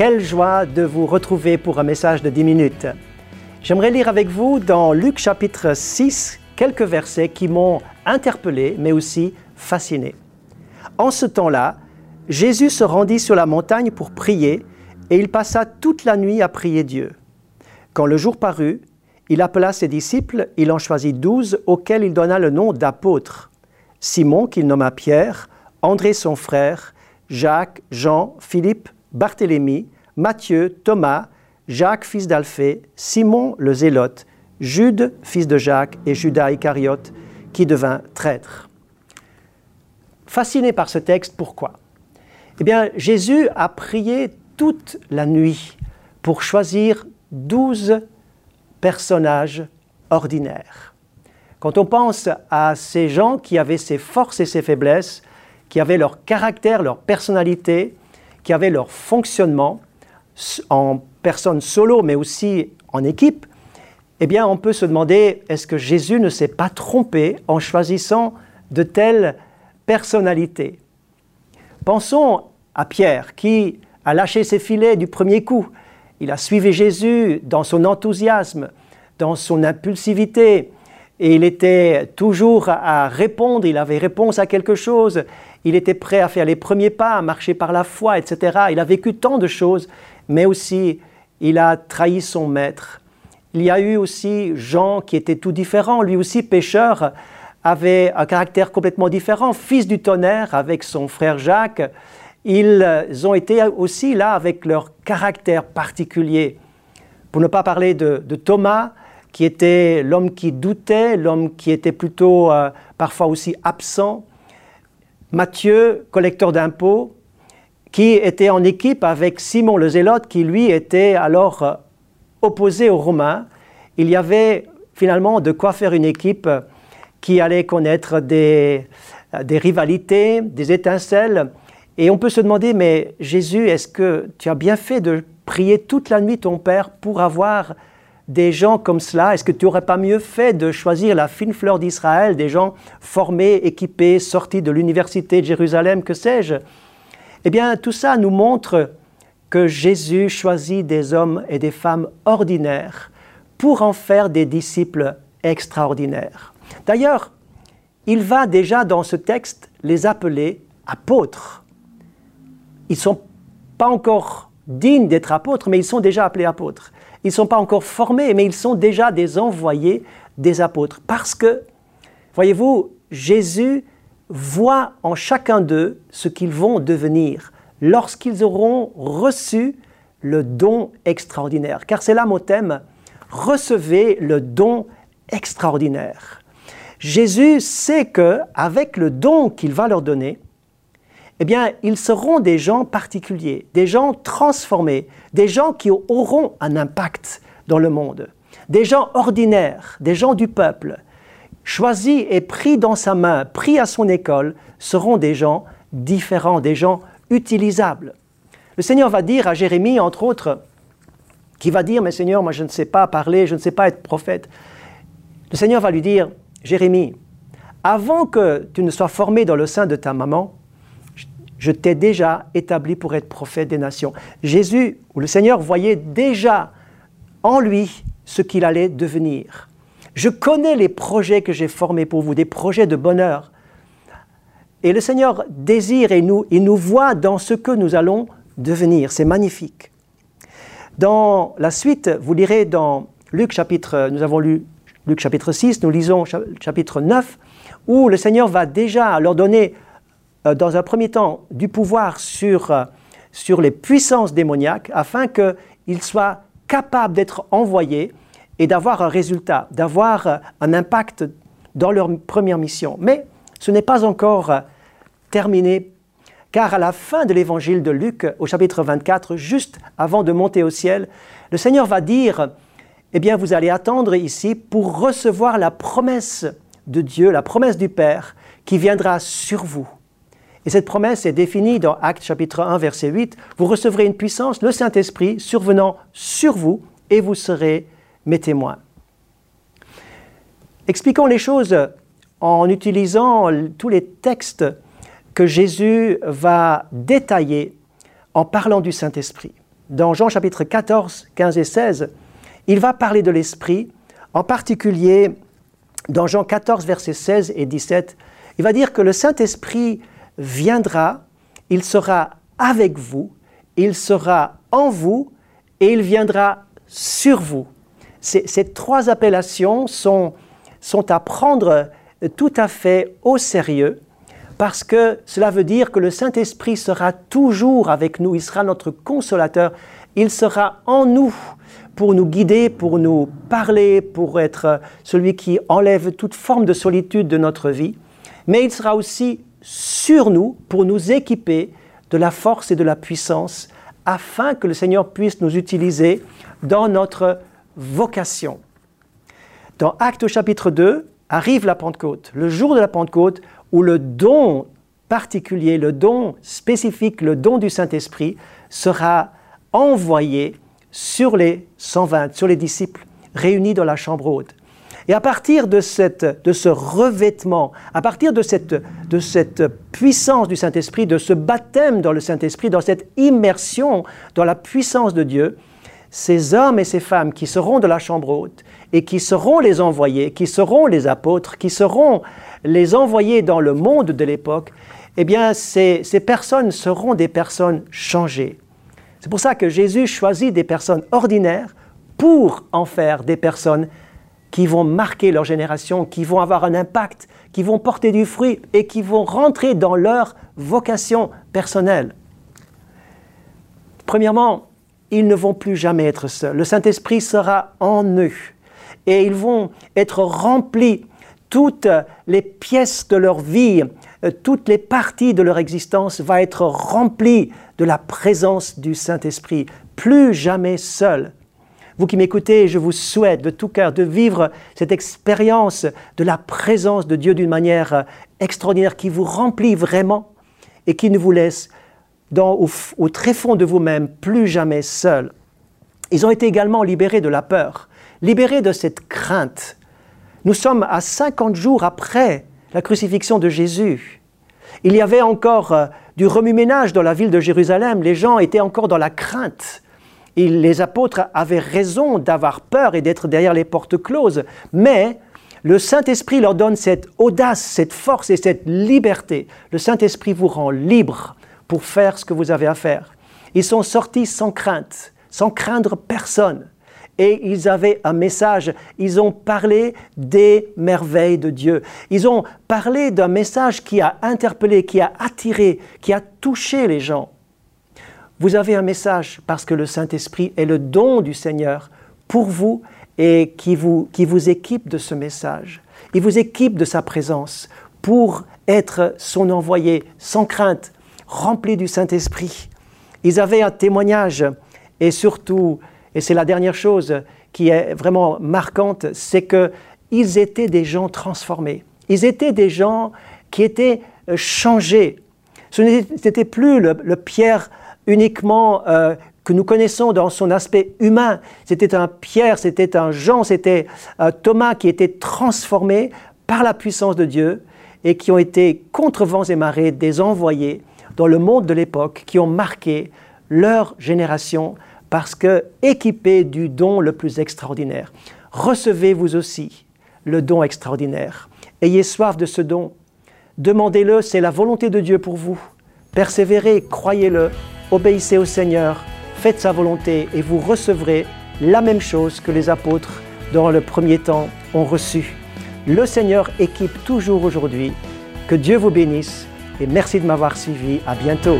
Quelle joie de vous retrouver pour un message de 10 minutes. J'aimerais lire avec vous dans Luc chapitre 6 quelques versets qui m'ont interpellé mais aussi fasciné. En ce temps-là, Jésus se rendit sur la montagne pour prier et il passa toute la nuit à prier Dieu. Quand le jour parut, il appela ses disciples, il en choisit douze auxquels il donna le nom d'apôtres. Simon qu'il nomma Pierre, André son frère, Jacques, Jean, Philippe, Barthélemy, Matthieu, Thomas, Jacques fils d'Alphée, Simon le Zélote, Jude fils de Jacques et Judas Iscariote qui devint traître. Fasciné par ce texte, pourquoi? Eh bien, Jésus a prié toute la nuit pour choisir douze personnages ordinaires. Quand on pense à ces gens qui avaient ses forces et ses faiblesses, qui avaient leur caractère, leur personnalité, qui avaient leur fonctionnement en personne solo, mais aussi en équipe, eh bien, on peut se demander, est-ce que Jésus ne s'est pas trompé en choisissant de telles personnalités? Pensons à Pierre, qui a lâché ses filets du premier coup. Il a suivi Jésus dans son enthousiasme, dans son impulsivité, et il était toujours à répondre, il avait réponse à quelque chose, il était prêt à faire les premiers pas, à marcher par la foi, etc. Il a vécu tant de choses, mais aussi il a trahi son maître. Il y a eu aussi Jean qui était tout différent, lui aussi pécheur, avait un caractère complètement différent, fils du tonnerre avec son frère Jacques. Ils ont été aussi là avec leur caractère particulier. Pour ne pas parler de, Thomas, qui était l'homme qui doutait, l'homme qui était plutôt euh, parfois aussi absent. Matthieu, collecteur d'impôts, qui était en équipe avec Simon le Zélote, qui lui était alors euh, opposé aux Romains. Il y avait finalement de quoi faire une équipe qui allait connaître euh, des rivalités, des étincelles. Et on peut se demander, mais Jésus, est-ce que tu as bien fait de prier toute la nuit ton Père pour avoir des gens comme cela Est-ce que tu n'aurais pas mieux fait de choisir la fine fleur d'Israël, des gens formés, équipés, sortis de l'université de Jérusalem, que sais-je? Eh bien, tout ça nous montre que Jésus choisit des hommes et des femmes ordinaires pour en faire des disciples extraordinaires. D'ailleurs, il va déjà dans ce texte les appeler apôtres. Ils ne sont pas encore dignes d'être apôtres, mais ils sont déjà appelés apôtres. Ils ne sont pas encore formés, mais ils sont déjà des envoyés des apôtres. Parce que, voyez-vous, Jésus voit en chacun d'eux ce qu'ils vont devenir lorsqu'ils auront reçu le don extraordinaire. Car c'est là mon thème, recevez le don extraordinaire. Jésus sait que avec le don qu'il va leur donner, eh bien, ils seront des gens particuliers, des gens transformés, des gens qui auront un impact dans le monde, des gens ordinaires, des gens du peuple, choisis et pris dans sa main, pris à son école, seront des gens différents, des gens utilisables. Le Seigneur va dire à Jérémie, entre autres, qui va dire, mais Seigneur, moi je ne sais pas parler, je ne sais pas être prophète. Le Seigneur va lui dire, Jérémie, avant que tu ne sois formé dans le sein de ta maman, je t'ai déjà établi pour être prophète des nations. Jésus, ou le Seigneur, voyait déjà en lui ce qu'il allait devenir. Je connais les projets que j'ai formés pour vous, des projets de bonheur. Et le Seigneur désire et nous, il nous voit dans ce que nous allons devenir. C'est magnifique. Dans la suite, vous lirez dans Luc chapitre, nous avons lu Luc chapitre 6, nous lisons chapitre 9, où le Seigneur va déjà leur donner euh, dans un premier temps, du pouvoir sur, euh, sur les puissances démoniaques afin qu'ils soient capables d'être envoyés et d'avoir un résultat, d'avoir euh, un impact dans leur première mission. Mais ce n'est pas encore terminé, car à la fin de l'évangile de Luc, au chapitre 24, juste avant de monter au ciel, le Seigneur va dire, eh bien vous allez attendre ici pour recevoir la promesse de Dieu, la promesse du Père, qui viendra sur vous. Et cette promesse est définie dans Actes chapitre 1, verset 8. Vous recevrez une puissance, le Saint-Esprit, survenant sur vous, et vous serez mes témoins. Expliquons les choses en utilisant tous les textes que Jésus va détailler en parlant du Saint-Esprit. Dans Jean chapitre 14, 15 et 16, il va parler de l'Esprit, en particulier dans Jean 14, versets 16 et 17. Il va dire que le Saint-Esprit viendra, il sera avec vous, il sera en vous et il viendra sur vous. Ces, trois appellations sont, sont à prendre tout à fait au sérieux parce que cela veut dire que le Saint-Esprit sera toujours avec nous, il sera notre consolateur, il sera en nous pour nous guider, pour nous parler, pour être celui qui enlève toute forme de solitude de notre vie, mais il sera aussi sur nous pour nous équiper de la force et de la puissance afin que le Seigneur puisse nous utiliser dans notre vocation. Dans Actes chapitre 2, arrive la Pentecôte, le jour de la Pentecôte, où le don particulier, le don spécifique, le don du Saint-Esprit sera envoyé sur les 120, sur les disciples réunis dans la chambre haute. Et à partir de, cette, de ce revêtement, à partir de cette, de cette puissance du Saint-Esprit, de ce baptême dans le Saint-Esprit, dans cette immersion dans la puissance de Dieu, ces hommes et ces femmes qui seront de la chambre haute et qui seront les envoyés, qui seront les apôtres, qui seront les envoyés dans le monde de l'époque, eh bien, ces, ces personnes seront des personnes changées. C'est pour ça que Jésus choisit des personnes ordinaires pour en faire des personnes qui vont marquer leur génération, qui vont avoir un impact, qui vont porter du fruit et qui vont rentrer dans leur vocation personnelle. Premièrement, ils ne vont plus jamais être seuls. Le Saint-Esprit sera en eux et ils vont être remplis toutes les pièces de leur vie, euh, toutes les parties de leur existence vont être remplies de la présence du Saint-Esprit, plus jamais seuls. Vous qui m'écoutez, je vous souhaite de tout cœur de vivre cette expérience de la présence de Dieu d'une manière euh, extraordinaire qui vous remplit vraiment et qui ne vous laisse au, au très fond de vous-même plus jamais seul. Ils ont été également libérés de la peur, libérés de cette crainte. Nous sommes à 50 jours après la crucifixion de Jésus. Il y avait encore euh, du remue-ménage dans la ville de Jérusalem, les gens étaient encore dans la crainte les apôtres avaient raison d'avoir peur et d'être derrière les portes closes, mais le Saint-Esprit leur donne cette audace, cette force et cette liberté. Le Saint-Esprit vous rend libre pour faire ce que vous avez à faire. Ils sont sortis sans crainte, sans craindre personne. Et ils avaient un message. Ils ont parlé des merveilles de Dieu. Ils ont parlé d'un message qui a interpellé, qui a attiré, qui a touché les gens. Vous avez un message parce que le Saint-Esprit est le don du Seigneur pour vous et qui vous, qui vous équipe de ce message. Il vous équipe de sa présence pour être son envoyé sans crainte, rempli du Saint-Esprit. Ils avaient un témoignage et surtout, et c'est la dernière chose qui est vraiment marquante, c'est qu'ils étaient des gens transformés. Ils étaient des gens qui étaient changés. Ce n'était plus le, le Pierre uniquement euh, que nous connaissons dans son aspect humain. C'était un Pierre, c'était un Jean, c'était un Thomas qui était transformé par la puissance de Dieu et qui ont été contre vents et marées des envoyés dans le monde de l'époque qui ont marqué leur génération parce que équipés du don le plus extraordinaire. Recevez vous aussi le don extraordinaire. Ayez soif de ce don. Demandez-le, c'est la volonté de Dieu pour vous. Persévérez, croyez-le obéissez au Seigneur, faites sa volonté et vous recevrez la même chose que les apôtres dans le premier temps ont reçu. Le Seigneur équipe toujours aujourd'hui. Que Dieu vous bénisse et merci de m'avoir suivi. À bientôt.